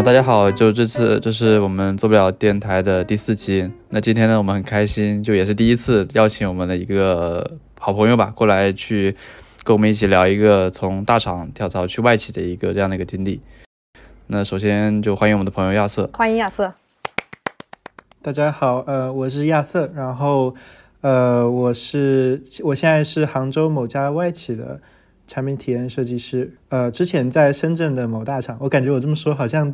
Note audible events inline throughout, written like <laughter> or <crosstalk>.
啊，大家好，就这次这是我们做不了电台的第四期。那今天呢，我们很开心，就也是第一次邀请我们的一个好朋友吧，过来去跟我们一起聊一个从大厂跳槽去外企的一个这样的一个经历。那首先就欢迎我们的朋友亚瑟，欢迎亚瑟。大家好，呃，我是亚瑟，然后呃，我是我现在是杭州某家外企的。产品体验设计师，呃，之前在深圳的某大厂，我感觉我这么说好像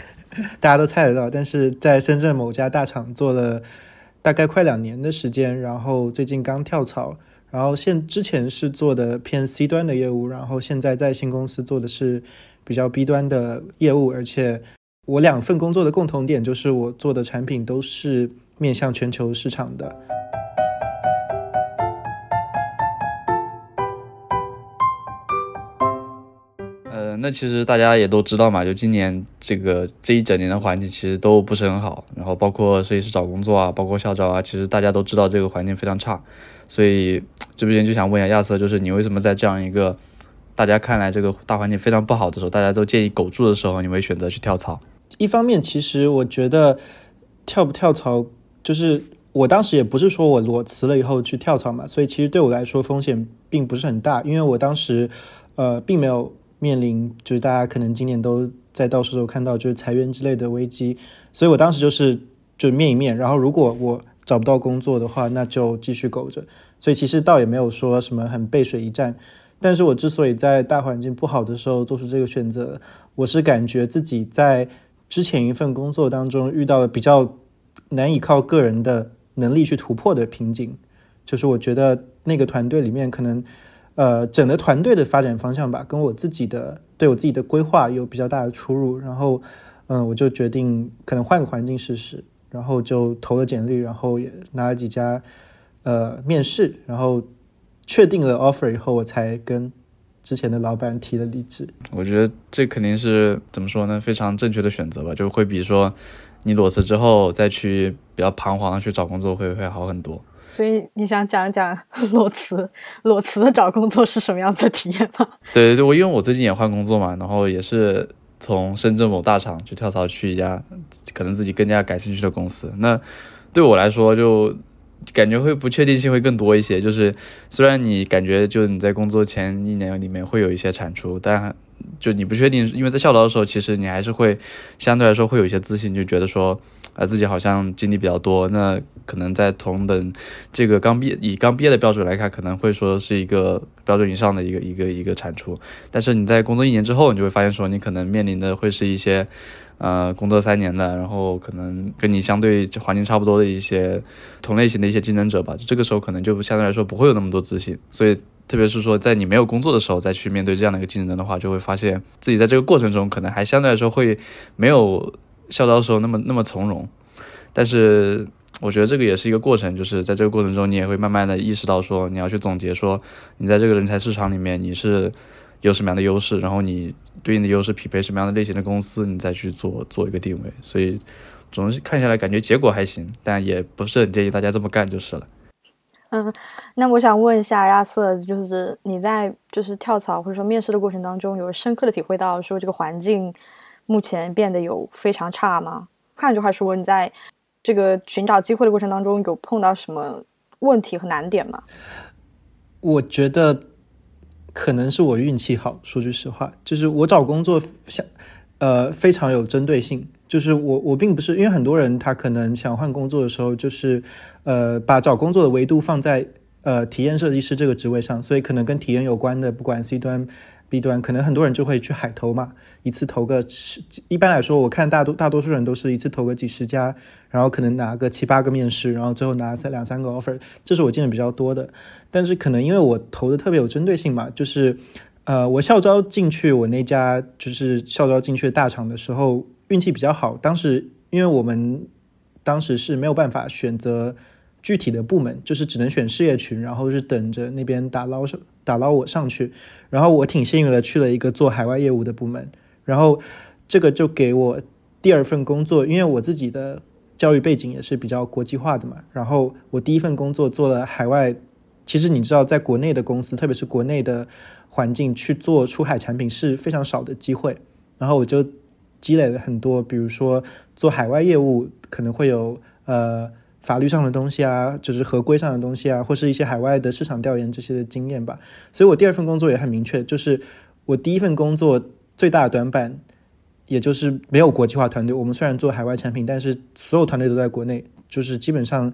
<laughs> 大家都猜得到，但是在深圳某家大厂做了大概快两年的时间，然后最近刚跳槽，然后现之前是做的偏 C 端的业务，然后现在在新公司做的是比较 B 端的业务，而且我两份工作的共同点就是我做的产品都是面向全球市场的。那其实大家也都知道嘛，就今年这个这一整年的环境其实都不是很好，然后包括设计师找工作啊，包括校招啊，其实大家都知道这个环境非常差，所以这边就想问一下亚瑟，就是你为什么在这样一个大家看来这个大环境非常不好的时候，大家都建议苟住的时候，你会选择去跳槽？一方面，其实我觉得跳不跳槽，就是我当时也不是说我裸辞了以后去跳槽嘛，所以其实对我来说风险并不是很大，因为我当时呃并没有。面临就是大家可能今年都在到处都看到就是裁员之类的危机，所以我当时就是就面一面，然后如果我找不到工作的话，那就继续苟着。所以其实倒也没有说什么很背水一战。但是我之所以在大环境不好的时候做出这个选择，我是感觉自己在之前一份工作当中遇到了比较难以靠个人的能力去突破的瓶颈，就是我觉得那个团队里面可能。呃，整个团队的发展方向吧，跟我自己的对我自己的规划有比较大的出入。然后，嗯，我就决定可能换个环境试试，然后就投了简历，然后也拿了几家呃面试，然后确定了 offer 以后，我才跟之前的老板提了离职。我觉得这肯定是怎么说呢？非常正确的选择吧，就会比说你裸辞之后再去比较彷徨的去找工作会会好很多。所以你想讲一讲裸辞，裸辞的找工作是什么样子的体验吗？对对对，我因为我最近也换工作嘛，然后也是从深圳某大厂去跳槽去一家可能自己更加感兴趣的公司。那对我来说，就感觉会不确定性会更多一些。就是虽然你感觉就你在工作前一年里面会有一些产出，但就你不确定，因为在校招的时候，其实你还是会相对来说会有一些自信，就觉得说。啊，自己好像经历比较多，那可能在同等这个刚毕业以刚毕业的标准来看，可能会说是一个标准以上的一个一个一个产出。但是你在工作一年之后，你就会发现说，你可能面临的会是一些，呃，工作三年的，然后可能跟你相对环境差不多的一些同类型的一些竞争者吧。这个时候可能就相对来说不会有那么多自信。所以，特别是说在你没有工作的时候再去面对这样的一个竞争的话，就会发现自己在这个过程中可能还相对来说会没有。校招的时候那么那么从容，但是我觉得这个也是一个过程，就是在这个过程中，你也会慢慢的意识到说，你要去总结说，你在这个人才市场里面你是有什么样的优势，然后你对应的优势匹配什么样的类型的公司，你再去做做一个定位。所以总是看下来感觉结果还行，但也不是很建议大家这么干就是了。嗯，那我想问一下亚瑟，就是你在就是跳槽或者说面试的过程当中，有深刻的体会到说这个环境。目前变得有非常差吗？换句话说，你在这个寻找机会的过程当中，有碰到什么问题和难点吗？我觉得可能是我运气好。说句实话，就是我找工作想呃非常有针对性。就是我我并不是因为很多人他可能想换工作的时候，就是呃把找工作的维度放在呃体验设计师这个职位上，所以可能跟体验有关的，不管 C 端。B 端可能很多人就会去海投嘛，一次投个十，一般来说我看大多大多数人都是一次投个几十家，然后可能拿个七八个面试，然后最后拿三两三个 offer，这是我见的比较多的。但是可能因为我投的特别有针对性嘛，就是呃我校招进去我那家就是校招进去的大厂的时候运气比较好，当时因为我们当时是没有办法选择。具体的部门就是只能选事业群，然后是等着那边打捞上打捞我上去，然后我挺幸运的去了一个做海外业务的部门，然后这个就给我第二份工作，因为我自己的教育背景也是比较国际化的嘛，然后我第一份工作做了海外，其实你知道，在国内的公司，特别是国内的环境去做出海产品是非常少的机会，然后我就积累了很多，比如说做海外业务可能会有呃法律上的东西啊，就是合规上的东西啊，或是一些海外的市场调研这些的经验吧。所以我第二份工作也很明确，就是我第一份工作最大的短板，也就是没有国际化团队。我们虽然做海外产品，但是所有团队都在国内，就是基本上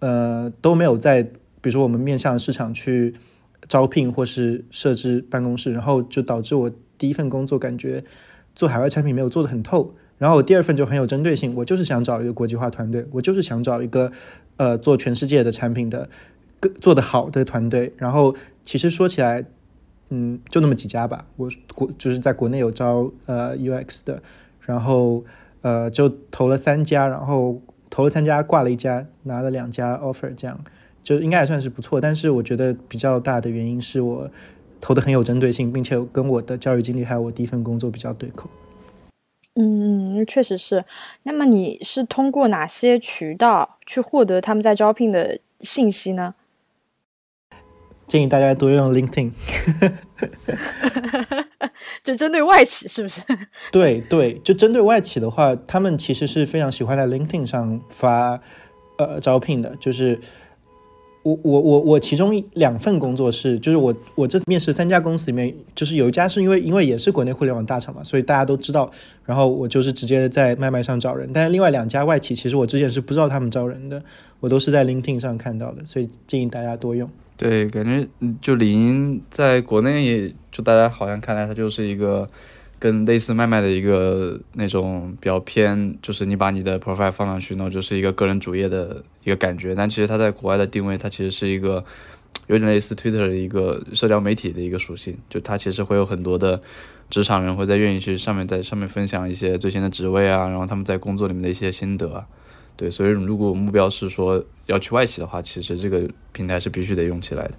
呃都没有在，比如说我们面向市场去招聘或是设置办公室，然后就导致我第一份工作感觉。做海外产品没有做得很透，然后我第二份就很有针对性，我就是想找一个国际化团队，我就是想找一个呃做全世界的产品的，更做得好的团队。然后其实说起来，嗯，就那么几家吧。我国就是在国内有招呃 UX 的，然后呃就投了三家，然后投了三家挂了一家，拿了两家 offer，这样就应该还算是不错。但是我觉得比较大的原因是我。投的很有针对性，并且跟我的教育经历还有我第一份工作比较对口。嗯，确实是。那么你是通过哪些渠道去获得他们在招聘的信息呢？建议大家多用 LinkedIn。<laughs> 就针对外企是不是？对对，就针对外企的话，他们其实是非常喜欢在 LinkedIn 上发呃招聘的，就是。我我我我其中两份工作是，就是我我这次面试三家公司里面，就是有一家是因为因为也是国内互联网大厂嘛，所以大家都知道，然后我就是直接在麦麦上找人。但是另外两家外企，其实我之前是不知道他们招人的，我都是在 LinkedIn 上看到的，所以建议大家多用。对，感觉就李英在国内，就大家好像看来他就是一个。跟类似麦麦的一个那种比较偏，就是你把你的 profile 放上去，那就是一个个人主页的一个感觉。但其实它在国外的定位，它其实是一个有点类似 Twitter 的一个社交媒体的一个属性。就它其实会有很多的职场人会在愿意去上面，在上面分享一些最新的职位啊，然后他们在工作里面的一些心得。对，所以如果目标是说要去外企的话，其实这个平台是必须得用起来的。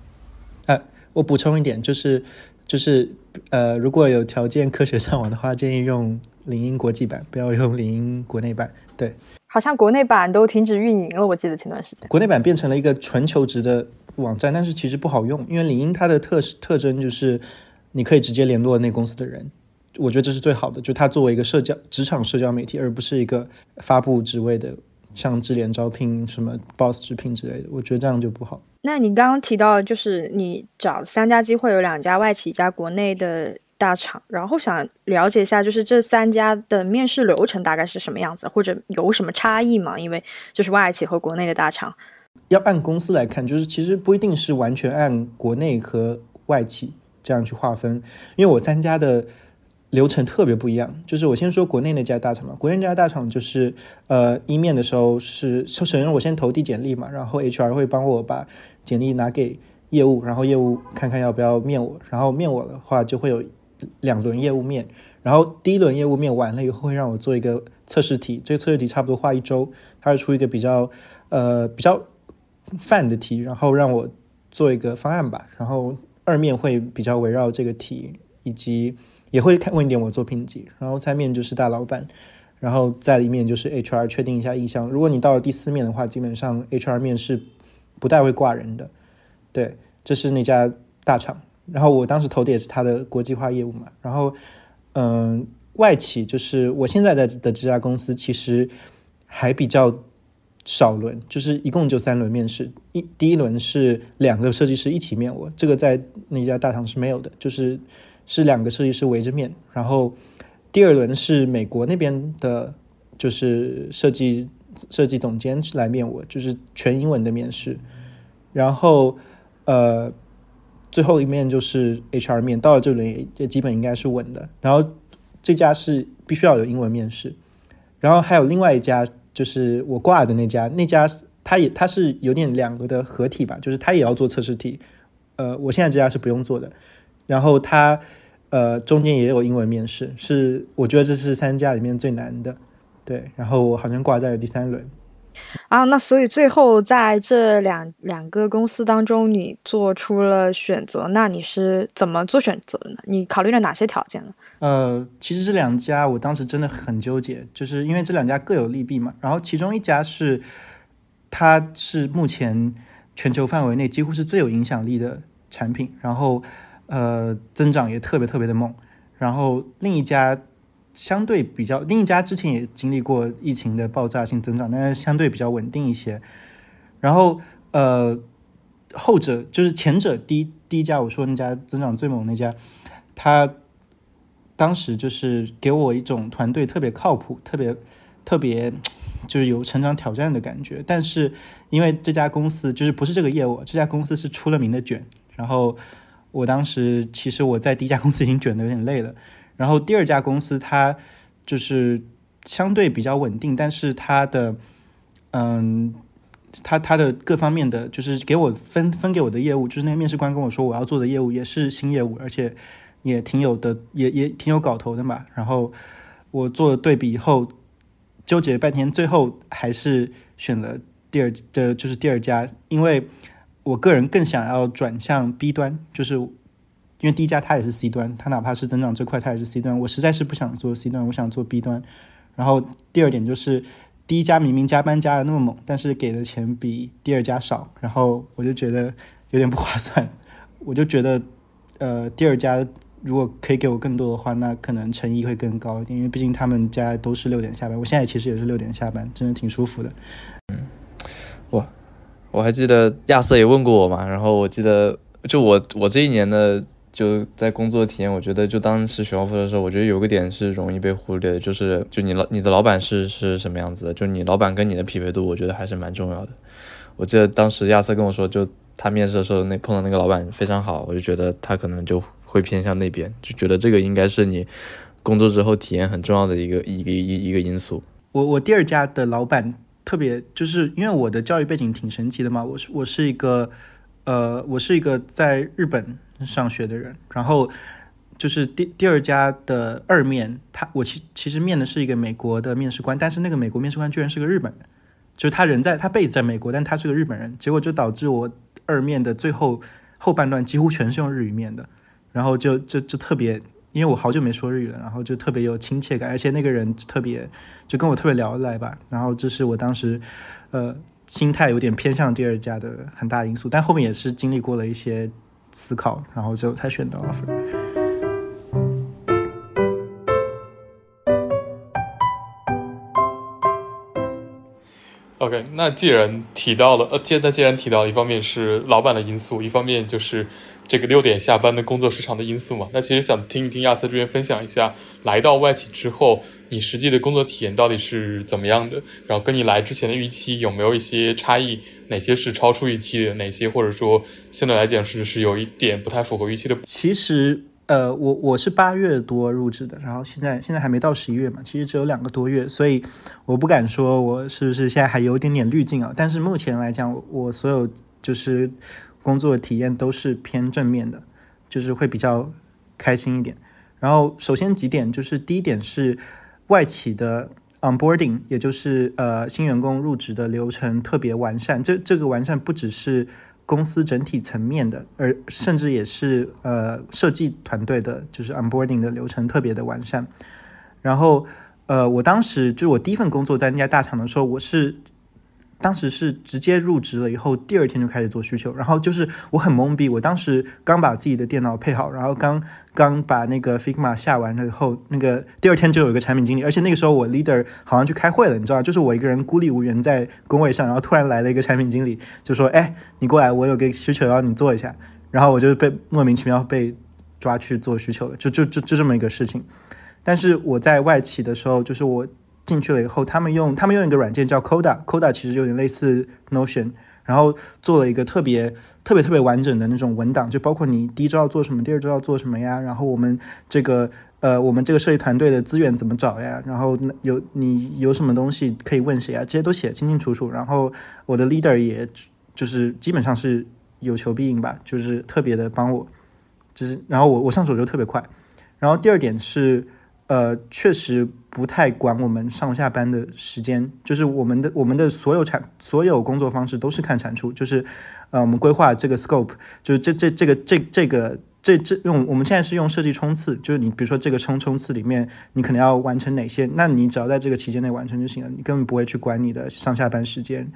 哎，我补充一点，就是。就是呃，如果有条件科学上网的话，建议用领英国际版，不要用领英国内版。对，好像国内版都停止运营了，我记得前段时间。国内版变成了一个纯求职的网站，但是其实不好用，因为领英它的特特征就是你可以直接联络那公司的人，我觉得这是最好的，就它作为一个社交职场社交媒体，而不是一个发布职位的。像智联招聘、什么 Boss 直聘之类的，我觉得这样就不好。那你刚刚提到，就是你找三家机会，有两家外企，一家国内的大厂，然后想了解一下，就是这三家的面试流程大概是什么样子，或者有什么差异吗？因为就是外企和国内的大厂，要按公司来看，就是其实不一定是完全按国内和外企这样去划分，因为我三家的。流程特别不一样，就是我先说国内那家大厂嘛，国内那家大厂就是，呃，一面的时候是首先我先投递简历嘛，然后 HR 会帮我把简历拿给业务，然后业务看看要不要面我，然后面我的话就会有两轮业务面，然后第一轮业务面完了以后会让我做一个测试题，这个测试题差不多花一周，他会出一个比较呃比较泛的题，然后让我做一个方案吧，然后二面会比较围绕这个题以及。也会看问一点我作品集，然后三面就是大老板，然后再一面就是 HR 确定一下意向。如果你到了第四面的话，基本上 HR 面是不太会挂人的。对，这是那家大厂。然后我当时投的也是他的国际化业务嘛。然后，嗯，外企就是我现在在的这家公司，其实还比较少轮，就是一共就三轮面试。一第一轮是两个设计师一起面我，这个在那家大厂是没有的，就是。是两个设计师围着面，然后第二轮是美国那边的，就是设计设计总监来面我，就是全英文的面试，然后呃最后一面就是 HR 面，到了这轮也也基本应该是稳的，然后这家是必须要有英文面试，然后还有另外一家就是我挂的那家，那家他也他是有点两个的合体吧，就是他也要做测试题，呃我现在这家是不用做的。然后他，呃，中间也有英文面试，是我觉得这是三家里面最难的，对。然后我好像挂在了第三轮。啊，那所以最后在这两两个公司当中，你做出了选择，那你是怎么做选择的呢？你考虑了哪些条件呢？呃，其实这两家我当时真的很纠结，就是因为这两家各有利弊嘛。然后其中一家是，它是目前全球范围内几乎是最有影响力的产品，然后。呃，增长也特别特别的猛，然后另一家相对比较，另一家之前也经历过疫情的爆炸性增长，但是相对比较稳定一些。然后呃，后者就是前者第一第一家我说那家增长最猛那家，他当时就是给我一种团队特别靠谱、特别特别就是有成长挑战的感觉。但是因为这家公司就是不是这个业务，这家公司是出了名的卷。然后我当时其实我在第一家公司已经卷的有点累了。然后第二家公司它就是相对比较稳定，但是它的嗯，它它的各方面的就是给我分分给我的业务，就是那个面试官跟我说我要做的业务也是新业务，而且也挺有的，也也挺有搞头的嘛。然后我做了对比以后，纠结半天，最后还是选了第二的，就是第二家，因为我个人更想要转向 B 端，就是。因为第一家它也是 C 端，它哪怕是增长最快，它也是 C 端。我实在是不想做 C 端，我想做 B 端。然后第二点就是，第一家明明加班加的那么猛，但是给的钱比第二家少，然后我就觉得有点不划算。我就觉得，呃，第二家如果可以给我更多的话，那可能诚意会更高一点。因为毕竟他们家都是六点下班，我现在其实也是六点下班，真的挺舒服的。嗯，哇我还记得亚瑟也问过我嘛，然后我记得就我我这一年的。就在工作体验，我觉得就当时选 offer 的时候，我觉得有个点是容易被忽略的，就是就你老你的老板是是什么样子的，就你老板跟你的匹配度，我觉得还是蛮重要的。我记得当时亚瑟跟我说，就他面试的时候那碰到那个老板非常好，我就觉得他可能就会偏向那边，就觉得这个应该是你工作之后体验很重要的一个一个一一个因素。我我第二家的老板特别，就是因为我的教育背景挺神奇的嘛，我是我是一个呃，我是一个在日本。上学的人，然后就是第第二家的二面，他我其其实面的是一个美国的面试官，但是那个美国面试官居然是个日本人，就是他人在他 base 在美国，但他是个日本人，结果就导致我二面的最后后半段几乎全是用日语面的，然后就就就特别，因为我好久没说日语了，然后就特别有亲切感，而且那个人特别就跟我特别聊得来吧，然后这是我当时呃心态有点偏向第二家的很大因素，但后面也是经历过了一些。思考，然后最后才选到 offer。OK，那既然提到了，呃，现在既然提到了，一方面是老板的因素，一方面就是这个六点下班的工作时长的因素嘛。那其实想听一听亚瑟这边分享一下，来到外企之后，你实际的工作体验到底是怎么样的？然后跟你来之前的预期有没有一些差异？哪些是超出预期的？哪些或者说现在来讲是是有一点不太符合预期的？其实，呃，我我是八月多入职的，然后现在现在还没到十一月嘛，其实只有两个多月，所以我不敢说我是不是现在还有点点滤镜啊。但是目前来讲，我所有就是工作体验都是偏正面的，就是会比较开心一点。然后首先几点就是第一点是外企的。Onboarding，也就是呃新员工入职的流程特别完善。这这个完善不只是公司整体层面的，而甚至也是呃设计团队的，就是 Onboarding 的流程特别的完善。然后呃，我当时就是我第一份工作在那家大厂的时候，我是。当时是直接入职了以后，第二天就开始做需求，然后就是我很懵逼。我当时刚把自己的电脑配好，然后刚刚把那个 Figma 下完了以后，那个第二天就有一个产品经理，而且那个时候我 leader 好像去开会了，你知道就是我一个人孤立无援在工位上，然后突然来了一个产品经理，就说：“哎，你过来，我有个需求要你做一下。”然后我就被莫名其妙被抓去做需求了，就就就就这么一个事情。但是我在外企的时候，就是我。进去了以后，他们用他们用一个软件叫 Coda，Coda 其实有点类似 Notion，然后做了一个特别特别特别完整的那种文档，就包括你第一周要做什么，第二周要做什么呀，然后我们这个呃我们这个设计团队的资源怎么找呀，然后有你有什么东西可以问谁啊，这些都写的清清楚楚。然后我的 leader 也就是基本上是有求必应吧，就是特别的帮我，就是然后我我上手就特别快。然后第二点是。呃，确实不太管我们上下班的时间，就是我们的我们的所有产所有工作方式都是看产出，就是呃，我们规划这个 scope，就是这这这个这这个这这用我们现在是用设计冲刺，就是你比如说这个冲冲刺里面，你可能要完成哪些，那你只要在这个期间内完成就行了，你根本不会去管你的上下班时间，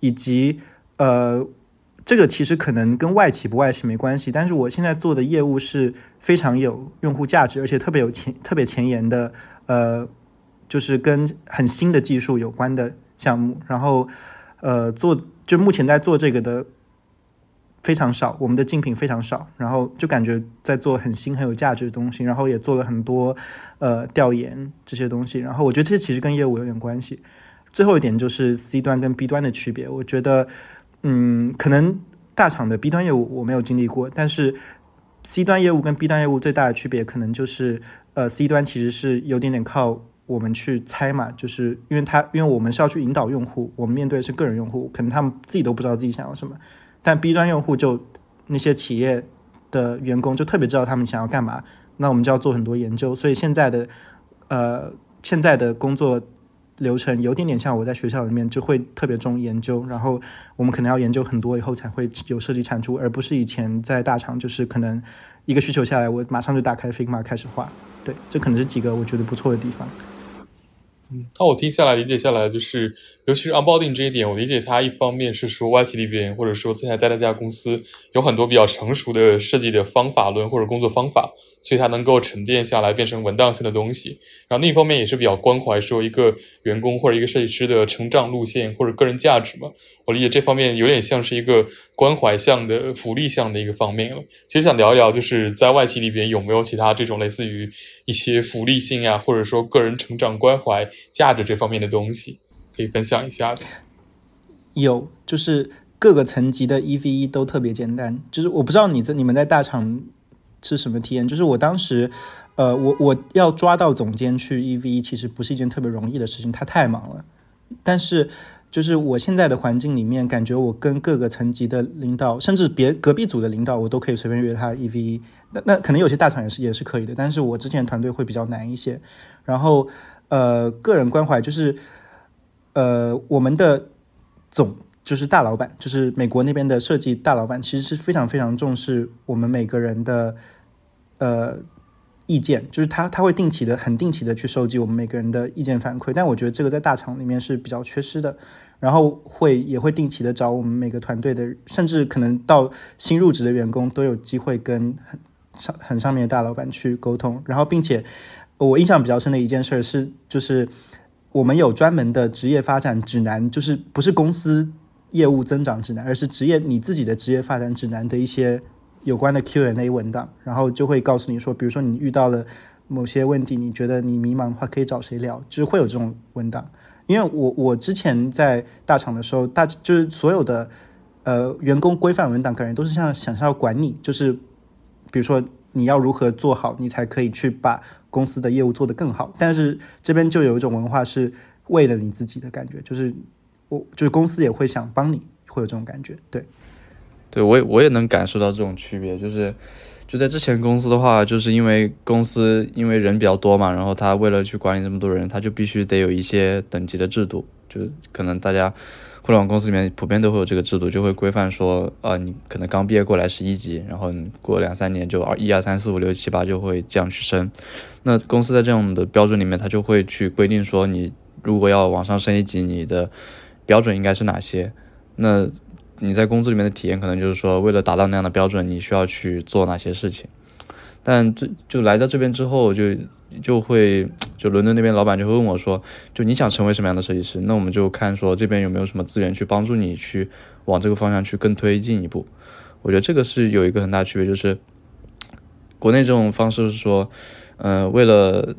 以及呃。这个其实可能跟外企不外企没关系，但是我现在做的业务是非常有用户价值，而且特别有前特别前沿的，呃，就是跟很新的技术有关的项目。然后，呃，做就目前在做这个的非常少，我们的竞品非常少，然后就感觉在做很新很有价值的东西，然后也做了很多呃调研这些东西。然后我觉得这其实跟业务有点关系。最后一点就是 C 端跟 B 端的区别，我觉得。嗯，可能大厂的 B 端业务我没有经历过，但是 C 端业务跟 B 端业务最大的区别，可能就是呃 C 端其实是有点点靠我们去猜嘛，就是因为他因为我们是要去引导用户，我们面对的是个人用户，可能他们自己都不知道自己想要什么，但 B 端用户就那些企业的员工就特别知道他们想要干嘛，那我们就要做很多研究，所以现在的呃现在的工作。流程有点点像我在学校里面就会特别重研究，然后我们可能要研究很多以后才会有设计产出，而不是以前在大厂就是可能一个需求下来，我马上就打开 Figma 开始画。对，这可能是几个我觉得不错的地方。嗯，那我听下来理解下来，就是尤其是 onboarding 这一点，我理解它一方面是说外企里边或者说现在待的这家公司有很多比较成熟的设计的方法论或者工作方法，所以它能够沉淀下来变成文档性的东西。然后另一方面也是比较关怀说一个员工或者一个设计师的成长路线或者个人价值嘛。我理解这方面有点像是一个关怀向的福利向的一个方面了。其实想聊一聊，就是在外企里边有没有其他这种类似于一些福利性啊，或者说个人成长关怀价值这方面的东西，可以分享一下的。有，就是各个层级的 EVE 都特别简单。就是我不知道你在你们在大厂是什么体验。就是我当时，呃，我我要抓到总监去 EVE，其实不是一件特别容易的事情，他太忙了。但是。就是我现在的环境里面，感觉我跟各个层级的领导，甚至别隔壁组的领导，我都可以随便约他一 v 一。那那可能有些大厂也是也是可以的，但是我之前团队会比较难一些。然后呃，个人关怀就是，呃，我们的总就是大老板，就是美国那边的设计大老板，其实是非常非常重视我们每个人的呃。意见就是他他会定期的很定期的去收集我们每个人的意见反馈，但我觉得这个在大厂里面是比较缺失的。然后会也会定期的找我们每个团队的，甚至可能到新入职的员工都有机会跟很上很上面的大老板去沟通。然后并且我印象比较深的一件事是，就是我们有专门的职业发展指南，就是不是公司业务增长指南，而是职业你自己的职业发展指南的一些。有关的 Q&A 文档，然后就会告诉你说，比如说你遇到了某些问题，你觉得你迷茫的话，可以找谁聊，就是会有这种文档。因为我我之前在大厂的时候，大就是所有的呃员工规范文档，感觉都是像想要管你，就是比如说你要如何做好，你才可以去把公司的业务做得更好。但是这边就有一种文化是为了你自己的感觉，就是我就是公司也会想帮你，会有这种感觉，对。对，我也我也能感受到这种区别，就是就在之前公司的话，就是因为公司因为人比较多嘛，然后他为了去管理这么多人，他就必须得有一些等级的制度，就可能大家互联网公司里面普遍都会有这个制度，就会规范说，啊，你可能刚毕业过来是一级，然后你过两三年就二一二三四五六七八就会这样去升。那公司在这样的标准里面，他就会去规定说，你如果要往上升一级，你的标准应该是哪些？那你在工作里面的体验，可能就是说，为了达到那样的标准，你需要去做哪些事情。但这就来到这边之后，就就会就伦敦那边老板就会问我说，就你想成为什么样的设计师？那我们就看说这边有没有什么资源去帮助你去往这个方向去更推进一步。我觉得这个是有一个很大区别，就是国内这种方式是说，嗯，为了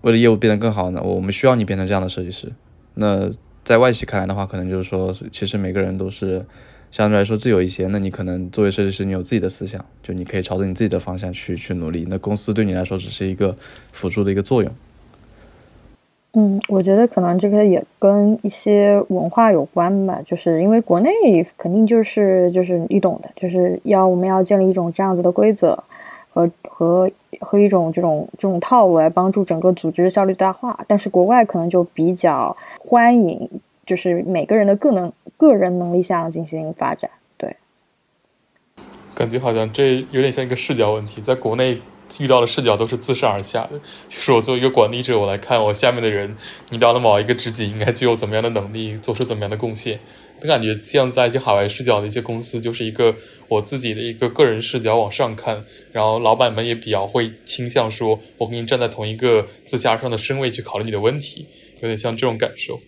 为了业务变得更好呢，我们需要你变成这样的设计师。那在外企看来的话，可能就是说，其实每个人都是。相对来说自由一些，那你可能作为设计师，你有自己的思想，就你可以朝着你自己的方向去去努力。那公司对你来说只是一个辅助的一个作用。嗯，我觉得可能这个也跟一些文化有关吧，就是因为国内肯定就是就是你懂的，就是要我们要建立一种这样子的规则和和和一种这种这种套路来帮助整个组织效率大化。但是国外可能就比较欢迎，就是每个人的个能。个人能力下进行发展，对，感觉好像这有点像一个视角问题。在国内，遇到的视角都是自上而下的。就是我作为一个管理者，我来看我下面的人，你到了某一个职级，应该具有怎么样的能力，做出怎么样的贡献。我感觉像在一些海外视角的一些公司，就是一个我自己的一个个人视角往上看，然后老板们也比较会倾向说，我跟你站在同一个自下而上的身位去考虑你的问题，有点像这种感受。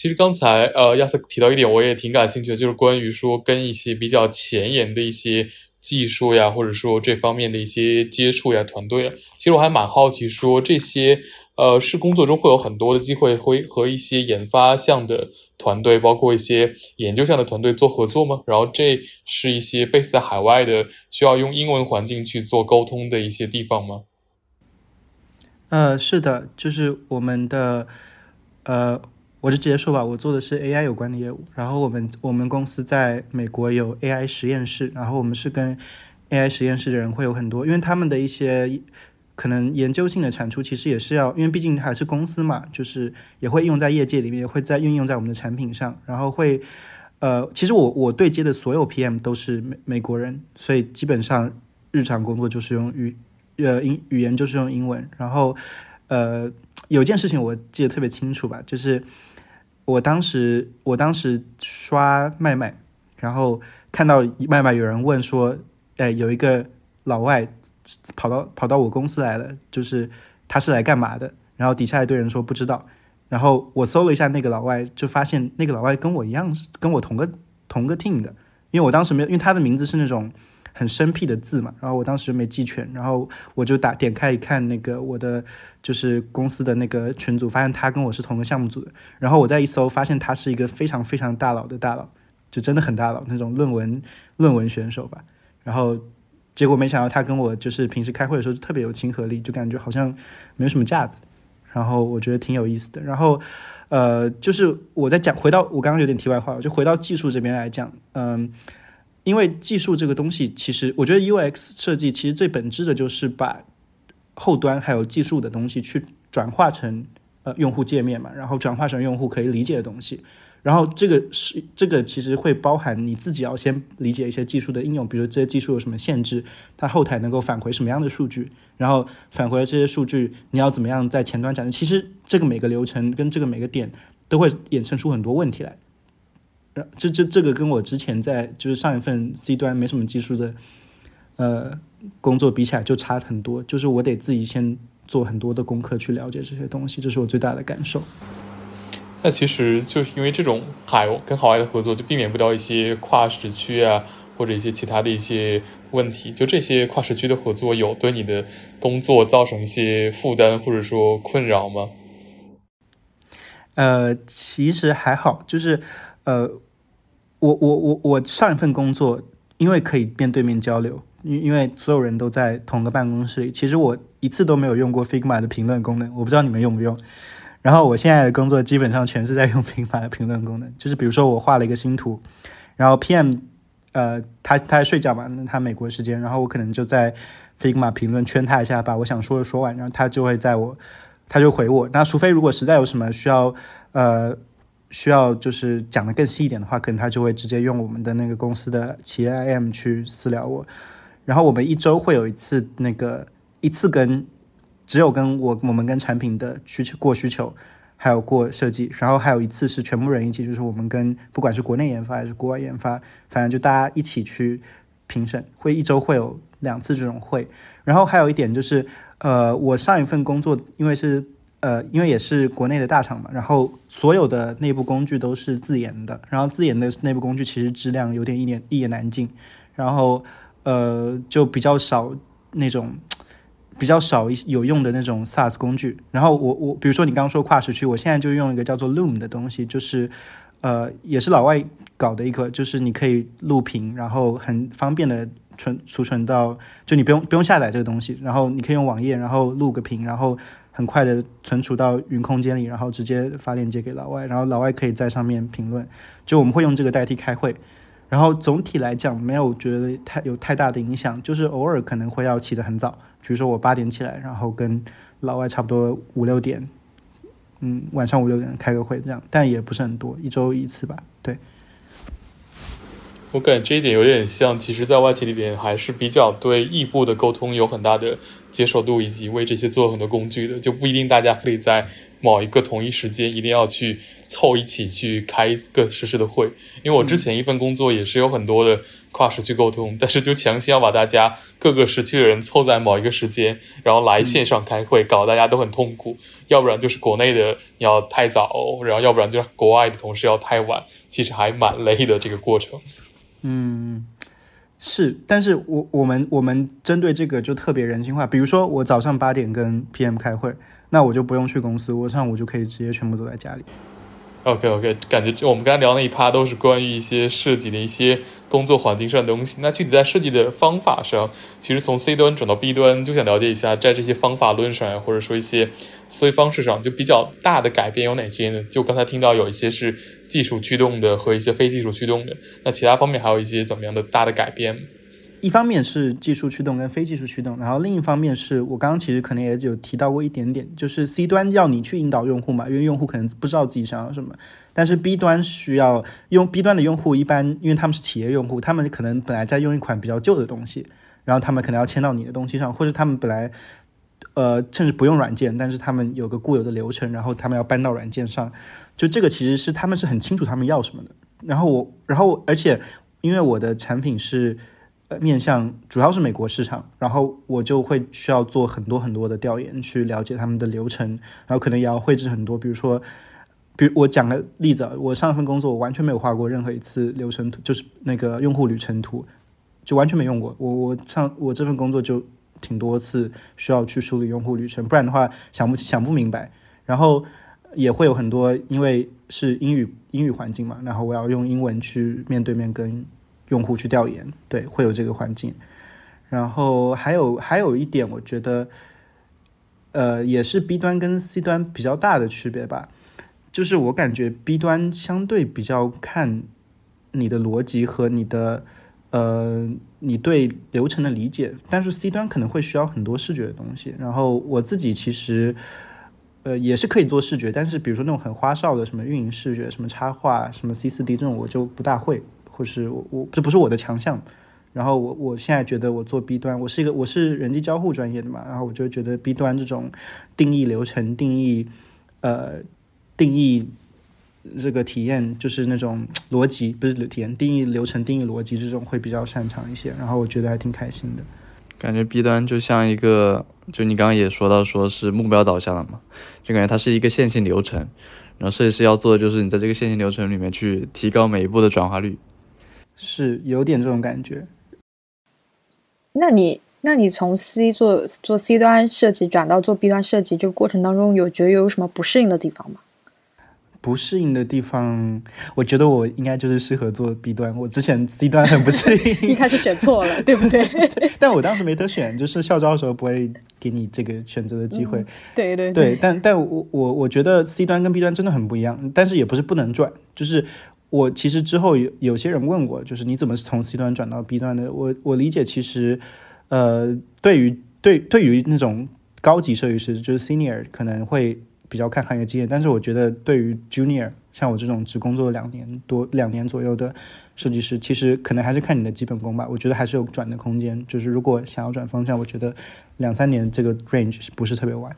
其实刚才呃亚瑟提到一点，我也挺感兴趣的，就是关于说跟一些比较前沿的一些技术呀，或者说这方面的一些接触呀，团队啊。其实我还蛮好奇，说这些呃是工作中会有很多的机会，会和一些研发项的团队，包括一些研究项的团队做合作吗？然后这是一些 base 在海外的，需要用英文环境去做沟通的一些地方吗？呃，是的，就是我们的呃。我就直接说吧，我做的是 AI 有关的业务。然后我们我们公司在美国有 AI 实验室，然后我们是跟 AI 实验室的人会有很多，因为他们的一些可能研究性的产出，其实也是要，因为毕竟还是公司嘛，就是也会用在业界里面，也会在运用在我们的产品上。然后会，呃，其实我我对接的所有 PM 都是美美国人，所以基本上日常工作就是用语呃英语言就是用英文。然后，呃，有件事情我记得特别清楚吧，就是。我当时，我当时刷麦麦，然后看到麦麦有人问说：“哎，有一个老外跑到跑到我公司来了，就是他是来干嘛的？”然后底下一堆人说不知道。然后我搜了一下那个老外，就发现那个老外跟我一样，跟我同个同个 team 的，因为我当时没有，因为他的名字是那种。很生僻的字嘛，然后我当时没记全，然后我就打点开一看那个我的就是公司的那个群组，发现他跟我是同个项目组的，然后我再一搜，发现他是一个非常非常大佬的大佬，就真的很大佬那种论文论文选手吧，然后结果没想到他跟我就是平时开会的时候就特别有亲和力，就感觉好像没有什么架子，然后我觉得挺有意思的，然后呃，就是我在讲回到我刚刚有点题外话，就回到技术这边来讲，嗯。因为技术这个东西，其实我觉得 UX 设计其实最本质的就是把后端还有技术的东西去转化成呃用户界面嘛，然后转化成用户可以理解的东西。然后这个是这个其实会包含你自己要先理解一些技术的应用，比如这些技术有什么限制，它后台能够返回什么样的数据，然后返回了这些数据，你要怎么样在前端展示？其实这个每个流程跟这个每个点都会衍生出很多问题来。这这这个跟我之前在就是上一份 C 端没什么技术的呃工作比起来就差很多，就是我得自己先做很多的功课去了解这些东西，这是我最大的感受。那其实就是因为这种海跟海外的合作，就避免不掉一些跨时区啊，或者一些其他的一些问题。就这些跨时区的合作，有对你的工作造成一些负担或者说困扰吗？呃，其实还好，就是呃。我我我我上一份工作，因为可以面对面交流，因因为所有人都在同个办公室里。其实我一次都没有用过 Figma 的评论功能，我不知道你们用不用。然后我现在的工作基本上全是在用 <laughs> Figma 的评论功能，就是比如说我画了一个新图，然后 PM 呃他他在睡觉嘛，那他美国时间，然后我可能就在 Figma 评论圈他一下，把我想说的说完，然后他就会在我他就回我。那除非如果实在有什么需要呃。需要就是讲的更细一点的话，可能他就会直接用我们的那个公司的企业 IM 去私聊我。然后我们一周会有一次那个一次跟只有跟我我们跟产品的需求过需求，还有过设计，然后还有一次是全部人一起，就是我们跟不管是国内研发还是国外研发，反正就大家一起去评审，会一周会有两次这种会。然后还有一点就是，呃，我上一份工作因为是。呃，因为也是国内的大厂嘛，然后所有的内部工具都是自研的，然后自研的内部工具其实质量有点一言一言难尽，然后呃就比较少那种比较少有用的那种 SaaS 工具。然后我我比如说你刚刚说跨时区，我现在就用一个叫做 Loom 的东西，就是呃也是老外搞的一个，就是你可以录屏，然后很方便的存储存到，就你不用不用下载这个东西，然后你可以用网页，然后录个屏，然后。很快的存储到云空间里，然后直接发链接给老外，然后老外可以在上面评论。就我们会用这个代替开会，然后总体来讲没有觉得太有太大的影响，就是偶尔可能会要起得很早，比如说我八点起来，然后跟老外差不多五六点，嗯，晚上五六点开个会这样，但也不是很多，一周一次吧，对。我感觉这一点有点像，其实，在外企里边还是比较对异步的沟通有很大的接受度，以及为这些做很多工具的，就不一定大家非得在某一个同一时间一定要去凑一起去开一个实时的会。因为我之前一份工作也是有很多的跨时区沟通，但是就强行要把大家各个时区的人凑在某一个时间，然后来线上开会，搞得大家都很痛苦。要不然就是国内的要太早，然后要不然就是国外的同事要太晚，其实还蛮累的这个过程。嗯，是，但是我我们我们针对这个就特别人性化，比如说我早上八点跟 PM 开会，那我就不用去公司，我上午就可以直接全部都在家里。OK OK，感觉就我们刚才聊那一趴都是关于一些设计的一些工作环境上的东西。那具体在设计的方法上，其实从 C 端转到 B 端，就想了解一下，在这些方法论上，或者说一些思维方式上，就比较大的改变有哪些呢？就刚才听到有一些是技术驱动的和一些非技术驱动的，那其他方面还有一些怎么样的大的改变？一方面是技术驱动跟非技术驱动，然后另一方面是我刚刚其实可能也有提到过一点点，就是 C 端要你去引导用户嘛，因为用户可能不知道自己想要什么，但是 B 端需要用 B 端的用户一般，因为他们是企业用户，他们可能本来在用一款比较旧的东西，然后他们可能要迁到你的东西上，或者他们本来呃甚至不用软件，但是他们有个固有的流程，然后他们要搬到软件上，就这个其实是他们是很清楚他们要什么的。然后我，然后而且因为我的产品是。面向主要是美国市场，然后我就会需要做很多很多的调研，去了解他们的流程，然后可能也要绘制很多，比如说，比如我讲个例子，我上一份工作我完全没有画过任何一次流程图，就是那个用户旅程图，就完全没用过。我我上我这份工作就挺多次需要去梳理用户旅程，不然的话想不想不明白。然后也会有很多，因为是英语英语环境嘛，然后我要用英文去面对面跟。用户去调研，对，会有这个环境。然后还有还有一点，我觉得，呃，也是 B 端跟 C 端比较大的区别吧。就是我感觉 B 端相对比较看你的逻辑和你的呃你对流程的理解，但是 C 端可能会需要很多视觉的东西。然后我自己其实呃也是可以做视觉，但是比如说那种很花哨的什么运营视觉、什么插画、什么 C 四 D 这种，我就不大会。或是我我这不是我的强项，然后我我现在觉得我做 B 端，我是一个我是人机交互专业的嘛，然后我就觉得 B 端这种定义流程、定义呃定义这个体验，就是那种逻辑不是体验定义流程、定义逻辑这种会比较擅长一些，然后我觉得还挺开心的。感觉 B 端就像一个，就你刚刚也说到说是目标导向的嘛，就感觉它是一个线性流程，然后设计师要做的就是你在这个线性流程里面去提高每一步的转化率。是有点这种感觉。那你，那你从 C 做做 C 端设计转到做 B 端设计这个过程当中，有觉得有什么不适应的地方吗？不适应的地方，我觉得我应该就是适合做 B 端。我之前 C 端很不适应，<laughs> 一开始选错了，<laughs> 对不对？但我当时没得选，就是校招的时候不会给你这个选择的机会。对对对，但但我我我觉得 C 端跟 B 端真的很不一样，但是也不是不能转，就是。我其实之后有有些人问过，就是你怎么从 C 端转到 B 端的？我我理解，其实，呃，对于对对于那种高级设计师，就是 Senior 可能会比较看行业经验，但是我觉得对于 Junior，像我这种只工作两年多两年左右的设计师，其实可能还是看你的基本功吧。我觉得还是有转的空间，就是如果想要转方向，我觉得两三年这个 range 不是特别晚。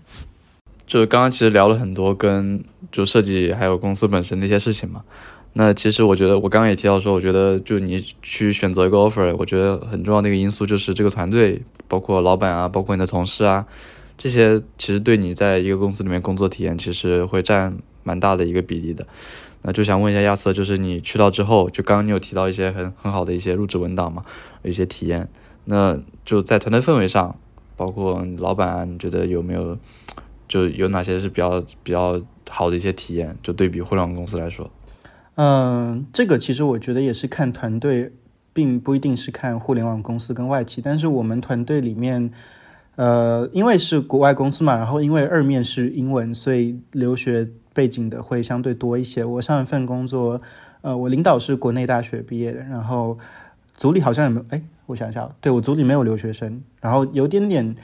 就是刚刚其实聊了很多跟就设计还有公司本身的一些事情嘛。那其实我觉得，我刚刚也提到说，我觉得就你去选择一个 offer，我觉得很重要的一个因素就是这个团队，包括老板啊，包括你的同事啊，这些其实对你在一个公司里面工作体验，其实会占蛮大的一个比例的。那就想问一下亚瑟，就是你去到之后，就刚刚你有提到一些很很好的一些入职文档嘛，一些体验。那就在团队氛围上，包括老板啊，你觉得有没有就有哪些是比较比较好的一些体验？就对比互联网公司来说。嗯，这个其实我觉得也是看团队，并不一定是看互联网公司跟外企。但是我们团队里面，呃，因为是国外公司嘛，然后因为二面是英文，所以留学背景的会相对多一些。我上一份工作，呃，我领导是国内大学毕业的，然后组里好像也没有？哎，我想想，对我组里没有留学生，然后有点点。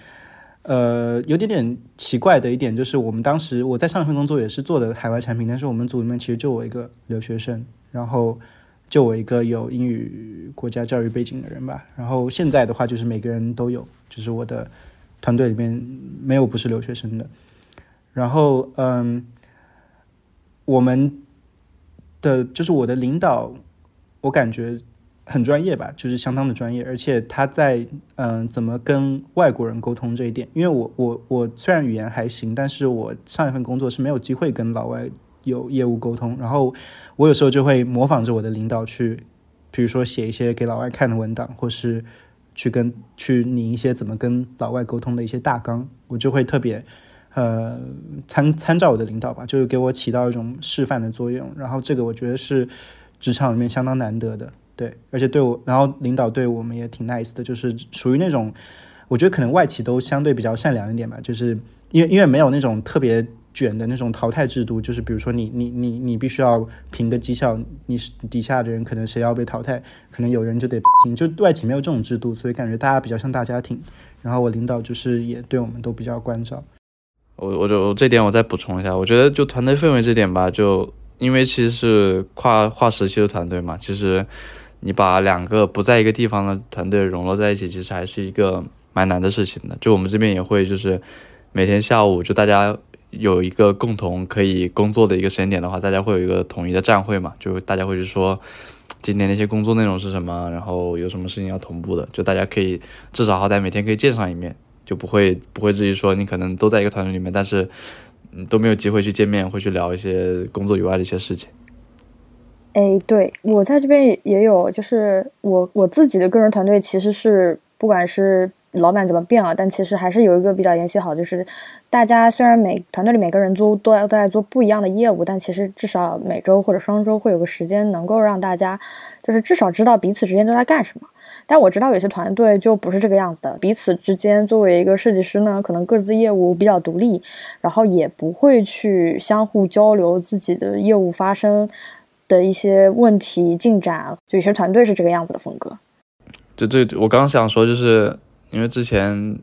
呃，有点点奇怪的一点就是，我们当时我在上一份工作也是做的海外产品，但是我们组里面其实就我一个留学生，然后就我一个有英语国家教育背景的人吧。然后现在的话，就是每个人都有，就是我的团队里面没有不是留学生的。然后，嗯，我们的就是我的领导，我感觉很专业吧，就是相当的专业，而且他在嗯怎么跟外国人沟通这一点，因为我我我虽然语言还行，但是我上一份工作是没有机会跟老外。有业务沟通，然后我有时候就会模仿着我的领导去，比如说写一些给老外看的文档，或是去跟去拟一些怎么跟老外沟通的一些大纲，我就会特别呃参参照我的领导吧，就是给我起到一种示范的作用。然后这个我觉得是职场里面相当难得的，对，而且对我，然后领导对我们也挺 nice 的，就是属于那种我觉得可能外企都相对比较善良一点吧，就是因为因为没有那种特别。卷的那种淘汰制度，就是比如说你你你你必须要评个绩效，你底下的人可能谁要被淘汰，可能有人就得行，就外企没有这种制度，所以感觉大家比较像大家庭。然后我领导就是也对我们都比较关照。我我就这点我再补充一下，我觉得就团队氛围这点吧，就因为其实是跨跨时期的团队嘛，其实你把两个不在一个地方的团队融合在一起，其实还是一个蛮难的事情的。就我们这边也会就是每天下午就大家。有一个共同可以工作的一个时间点的话，大家会有一个统一的站会嘛？就大家会去说今天那些工作内容是什么，然后有什么事情要同步的，就大家可以至少好歹每天可以见上一面，就不会不会至于说你可能都在一个团队里面，但是嗯都没有机会去见面，会去聊一些工作以外的一些事情。哎，对我在这边也有，就是我我自己的个人团队其实是不管是。老板怎么变了？但其实还是有一个比较联系好，就是大家虽然每团队里每个人都都都在做不一样的业务，但其实至少每周或者双周会有个时间能够让大家，就是至少知道彼此之间都在干什么。但我知道有些团队就不是这个样子的，彼此之间作为一个设计师呢，可能各自业务比较独立，然后也不会去相互交流自己的业务发生的一些问题进展。就有些团队是这个样子的风格。就这，我刚想说就是。因为之前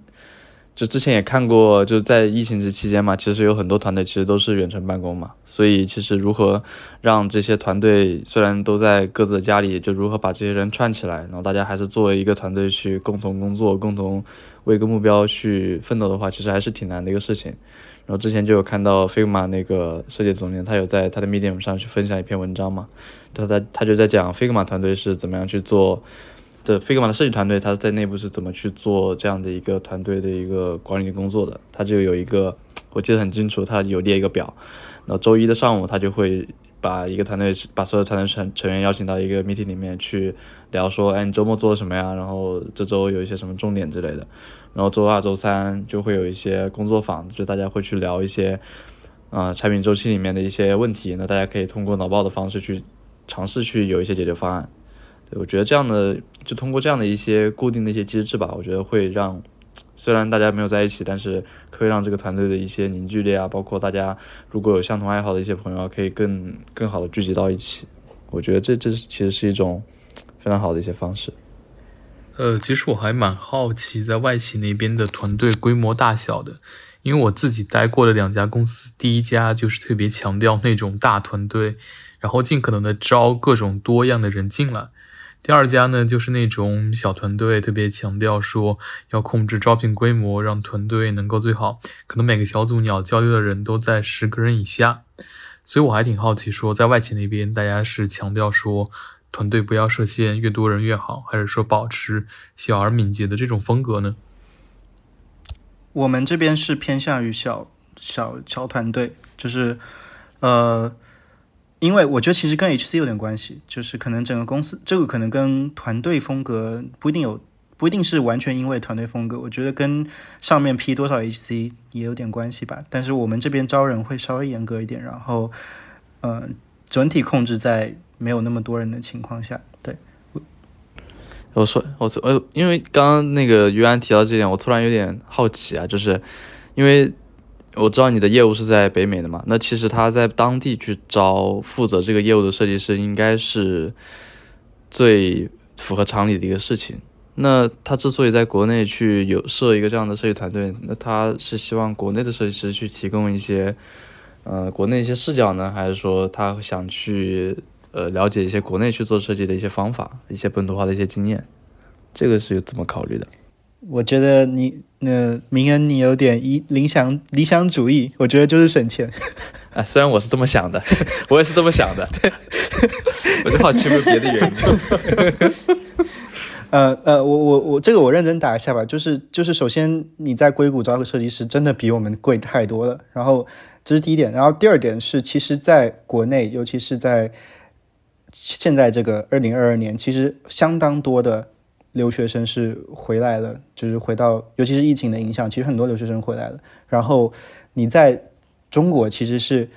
就之前也看过，就在疫情这期间嘛，其实有很多团队其实都是远程办公嘛，所以其实如何让这些团队虽然都在各自的家里，就如何把这些人串起来，然后大家还是作为一个团队去共同工作，共同为一个目标去奋斗的话，其实还是挺难的一个事情。然后之前就有看到 Figma 那个设计总监，他有在他的 Medium 上去分享一篇文章嘛，他在他就在讲 Figma 团队是怎么样去做。的 Figma 的设计团队，他在内部是怎么去做这样的一个团队的一个管理工作的？他就有一个，我记得很清楚，他有列一个表。然后周一的上午，他就会把一个团队，把所有团队成成员邀请到一个 meeting 里面去聊，说，哎，你周末做了什么呀？然后这周有一些什么重点之类的。然后周二、周三就会有一些工作坊，就大家会去聊一些，啊，产品周期里面的一些问题。那大家可以通过脑报的方式去尝试去有一些解决方案。对，我觉得这样的就通过这样的一些固定的一些机制吧，我觉得会让虽然大家没有在一起，但是可以让这个团队的一些凝聚力啊，包括大家如果有相同爱好的一些朋友，可以更更好的聚集到一起。我觉得这这是其实是一种非常好的一些方式。呃，其实我还蛮好奇在外企那边的团队规模大小的，因为我自己待过的两家公司，第一家就是特别强调那种大团队，然后尽可能的招各种多样的人进来。第二家呢，就是那种小团队，特别强调说要控制招聘规模，让团队能够最好，可能每个小组你要交流的人都在十个人以下。所以我还挺好奇，说在外企那边，大家是强调说团队不要设限，越多人越好，还是说保持小而敏捷的这种风格呢？我们这边是偏向于小小小团队，就是呃。因为我觉得其实跟 HC 有点关系，就是可能整个公司这个可能跟团队风格不一定有，不一定是完全因为团队风格，我觉得跟上面批多少 HC 也有点关系吧。但是我们这边招人会稍微严格一点，然后，呃，整体控制在没有那么多人的情况下。对，我说我说呃，因为刚刚那个于安提到这点，我突然有点好奇啊，就是因为。我知道你的业务是在北美的嘛？那其实他在当地去招负责这个业务的设计师，应该是最符合常理的一个事情。那他之所以在国内去有设一个这样的设计团队，那他是希望国内的设计师去提供一些呃国内一些视角呢，还是说他想去呃了解一些国内去做设计的一些方法，一些本土化的一些经验，这个是怎么考虑的？我觉得你那明恩你有点一理想理想主义，我觉得就是省钱。<laughs> 啊，虽然我是这么想的，<laughs> 我也是这么想的，我就好奇有没有别的原因。<laughs> 呃呃，我我我这个我认真打一下吧，就是就是首先你在硅谷招个设计师真的比我们贵太多了，然后这是第一点，然后第二点是，其实在国内，尤其是在现在这个二零二二年，其实相当多的留学生是回来了，就是回到，尤其是疫情的影响，其实很多留学生回来了，然后你在中国其实是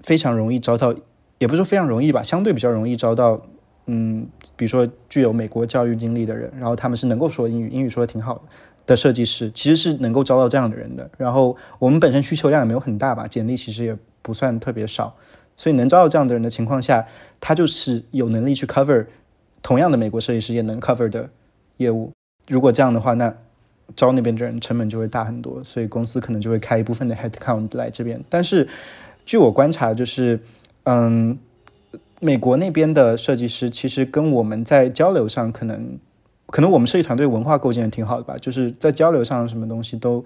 非常容易招到，也不是说非常容易吧，相对比较容易招到。嗯，比如说具有美国教育经历的人，然后他们是能够说英语，英语说的挺好的设计师，其实是能够招到这样的人的。然后我们本身需求量也没有很大吧，简历其实也不算特别少，所以能招到这样的人的情况下，他就是有能力去 cover 同样的美国设计师也能 cover 的业务。如果这样的话，那招那边的人成本就会大很多，所以公司可能就会开一部分的 head count 来这边。但是据我观察，就是嗯。美国那边的设计师其实跟我们在交流上，可能可能我们设计团队文化构建的挺好的吧，就是在交流上什么东西都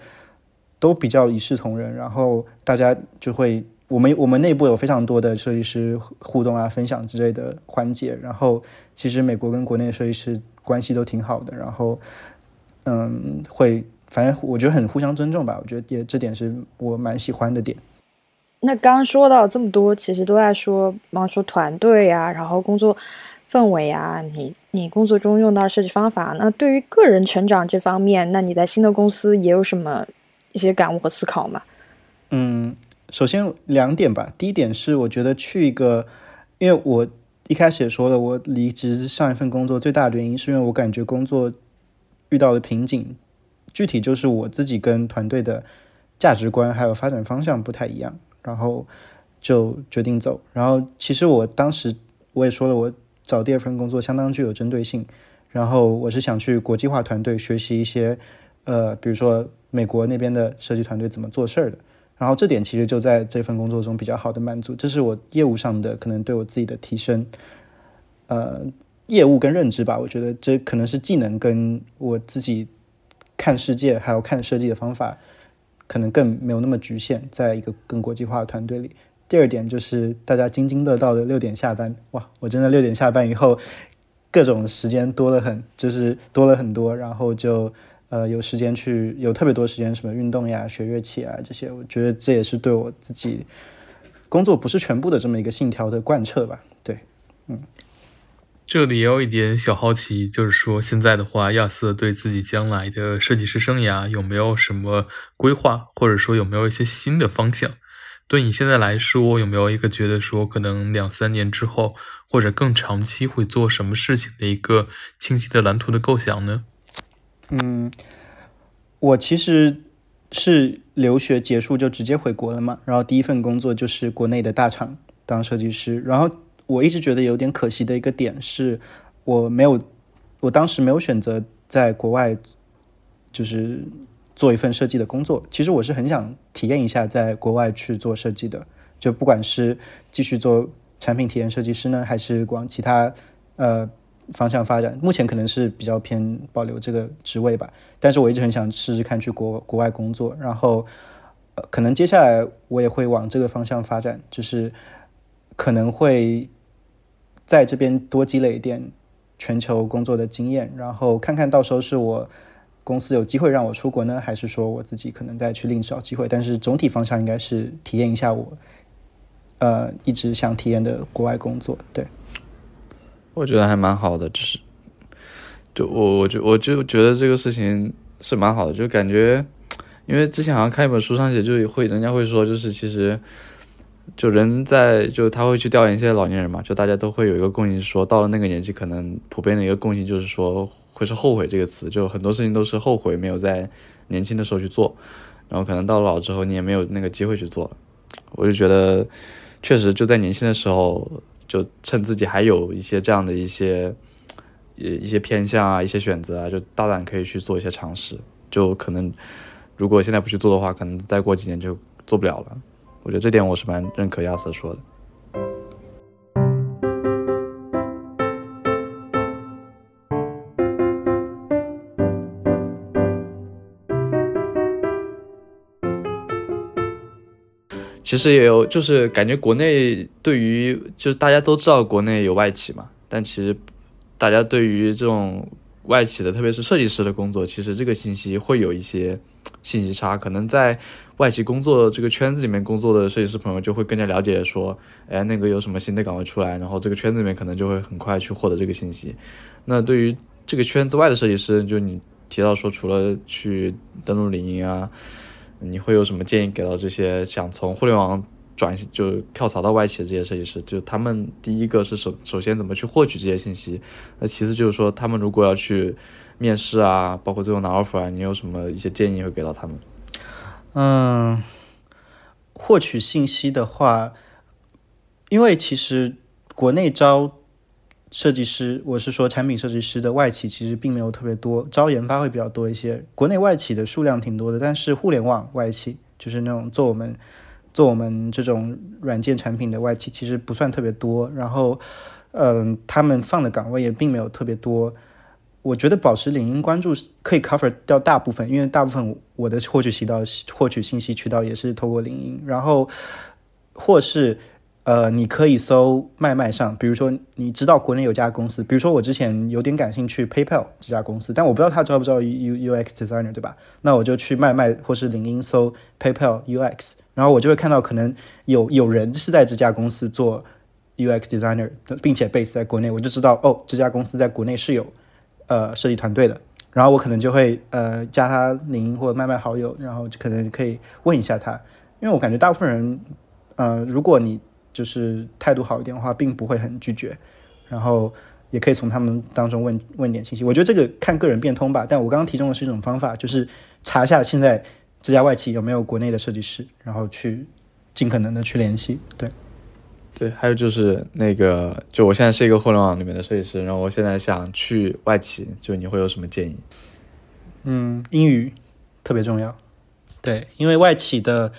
都比较一视同仁，然后大家就会我们我们内部有非常多的设计师互动啊、分享之类的环节，然后其实美国跟国内的设计师关系都挺好的，然后嗯，会反正我觉得很互相尊重吧，我觉得也这点是我蛮喜欢的点。那刚刚说到这么多，其实都在说，比方说团队啊，然后工作氛围啊，你你工作中用到的设计方法。那对于个人成长这方面，那你在新的公司也有什么一些感悟和思考吗？嗯，首先两点吧。第一点是，我觉得去一个，因为我一开始也说了，我离职上一份工作最大的原因是因为我感觉工作遇到了瓶颈，具体就是我自己跟团队的价值观还有发展方向不太一样。然后就决定走。然后其实我当时我也说了，我找第二份工作相当具有针对性。然后我是想去国际化团队学习一些，呃，比如说美国那边的设计团队怎么做事儿的。然后这点其实就在这份工作中比较好的满足，这是我业务上的可能对我自己的提升，呃，业务跟认知吧。我觉得这可能是技能跟我自己看世界还有看设计的方法。可能更没有那么局限，在一个更国际化的团队里。第二点就是大家津津乐道的六点下班，哇，我真的六点下班以后，各种时间多了很，就是多了很多，然后就呃有时间去有特别多时间什么运动呀、学乐器啊这些，我觉得这也是对我自己工作不是全部的这么一个信条的贯彻吧。对，嗯。这里也有一点小好奇，就是说现在的话，亚瑟对自己将来的设计师生涯有没有什么规划，或者说有没有一些新的方向？对你现在来说，有没有一个觉得说可能两三年之后或者更长期会做什么事情的一个清晰的蓝图的构想呢？嗯，我其实是留学结束就直接回国了嘛，然后第一份工作就是国内的大厂当设计师，然后。我一直觉得有点可惜的一个点是，我没有，我当时没有选择在国外，就是做一份设计的工作。其实我是很想体验一下在国外去做设计的，就不管是继续做产品体验设计师呢，还是往其他呃方向发展。目前可能是比较偏保留这个职位吧，但是我一直很想试试看去国国外工作。然后，呃，可能接下来我也会往这个方向发展，就是可能会。在这边多积累一点全球工作的经验，然后看看到时候是我公司有机会让我出国呢，还是说我自己可能再去另找机会。但是总体方向应该是体验一下我呃一直想体验的国外工作。对，我觉得还蛮好的，就是就我我就我就觉得这个事情是蛮好的，就感觉因为之前好像看一本书上写，就会人家会说，就是其实。就人在，就他会去调研一些老年人嘛，就大家都会有一个共性，说到了那个年纪，可能普遍的一个共性就是说，会是后悔这个词，就很多事情都是后悔没有在年轻的时候去做，然后可能到了老之后，你也没有那个机会去做了。我就觉得，确实就在年轻的时候，就趁自己还有一些这样的一些，一些偏向啊，一些选择啊，就大胆可以去做一些尝试。就可能如果现在不去做的话，可能再过几年就做不了了。我觉得这点我是蛮认可亚瑟说的。其实也有，就是感觉国内对于就是大家都知道国内有外企嘛，但其实大家对于这种外企的，特别是设计师的工作，其实这个信息会有一些信息差。可能在外企工作这个圈子里面工作的设计师朋友就会更加了解说，哎，那个有什么新的岗位出来，然后这个圈子里面可能就会很快去获得这个信息。那对于这个圈子外的设计师，就你提到说，除了去登录领英啊。你会有什么建议给到这些想从互联网转型就跳槽到外企的这些设计师？就他们第一个是首首先怎么去获取这些信息？那其次就是说，他们如果要去面试啊，包括最后拿 offer 啊，你有什么一些建议会给到他们？嗯，获取信息的话，因为其实国内招。设计师，我是说产品设计师的外企其实并没有特别多，招研发会比较多一些。国内外企的数量挺多的，但是互联网外企就是那种做我们做我们这种软件产品的外企其实不算特别多。然后，嗯，他们放的岗位也并没有特别多。我觉得保持领英关注可以 cover 掉大部分，因为大部分我的获取渠道获取信息渠道也是透过领英，然后或是。呃，你可以搜卖卖上，比如说你知道国内有家公司，比如说我之前有点感兴趣 PayPal 这家公司，但我不知道他招不招 U U X designer，对吧？那我就去卖卖或是领英搜 PayPal U X，然后我就会看到可能有有人是在这家公司做 U X designer，并且 base 在国内，我就知道哦，这家公司在国内是有呃设计团队的，然后我可能就会呃加他领英或者卖卖好友，然后就可能可以问一下他，因为我感觉大部分人呃，如果你就是态度好一点的话，并不会很拒绝，然后也可以从他们当中问问点信息。我觉得这个看个人变通吧。但我刚刚提供的是一种方法，就是查一下现在这家外企有没有国内的设计师，然后去尽可能的去联系。对，对，还有就是那个，就我现在是一个互联网里面的设计师，然后我现在想去外企，就你会有什么建议？嗯，英语特别重要。对，因为外企的，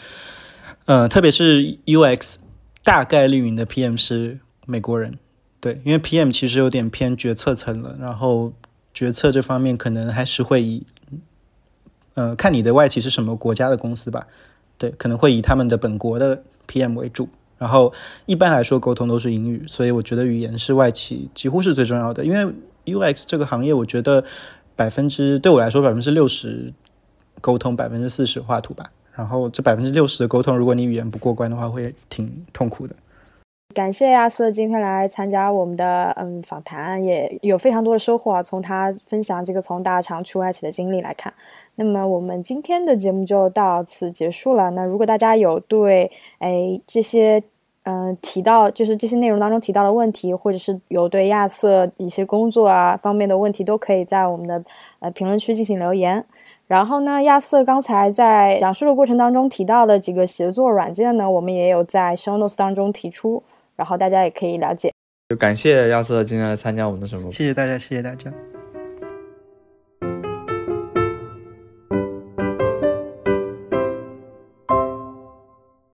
呃，特别是 UX。大概率你的 PM 是美国人，对，因为 PM 其实有点偏决策层了，然后决策这方面可能还是会以，呃，看你的外企是什么国家的公司吧，对，可能会以他们的本国的 PM 为主，然后一般来说沟通都是英语，所以我觉得语言是外企几乎是最重要的，因为 UX 这个行业，我觉得百分之对我来说百分之六十沟通，百分之四十画图吧。然后这百分之六十的沟通，如果你语言不过关的话，会挺痛苦的。感谢亚瑟今天来参加我们的嗯访谈，也有非常多的收获啊。从他分享这个从大厂去外企的经历来看，那么我们今天的节目就到此结束了。那如果大家有对哎这些嗯提到就是这些内容当中提到的问题，或者是有对亚瑟一些工作啊方面的问题，都可以在我们的呃评论区进行留言。然后呢，亚瑟刚才在讲述的过程当中提到的几个协作软件呢，我们也有在 show notes 当中提出，然后大家也可以了解。就感谢亚瑟今天来参加我们的什么？谢谢大家，谢谢大家。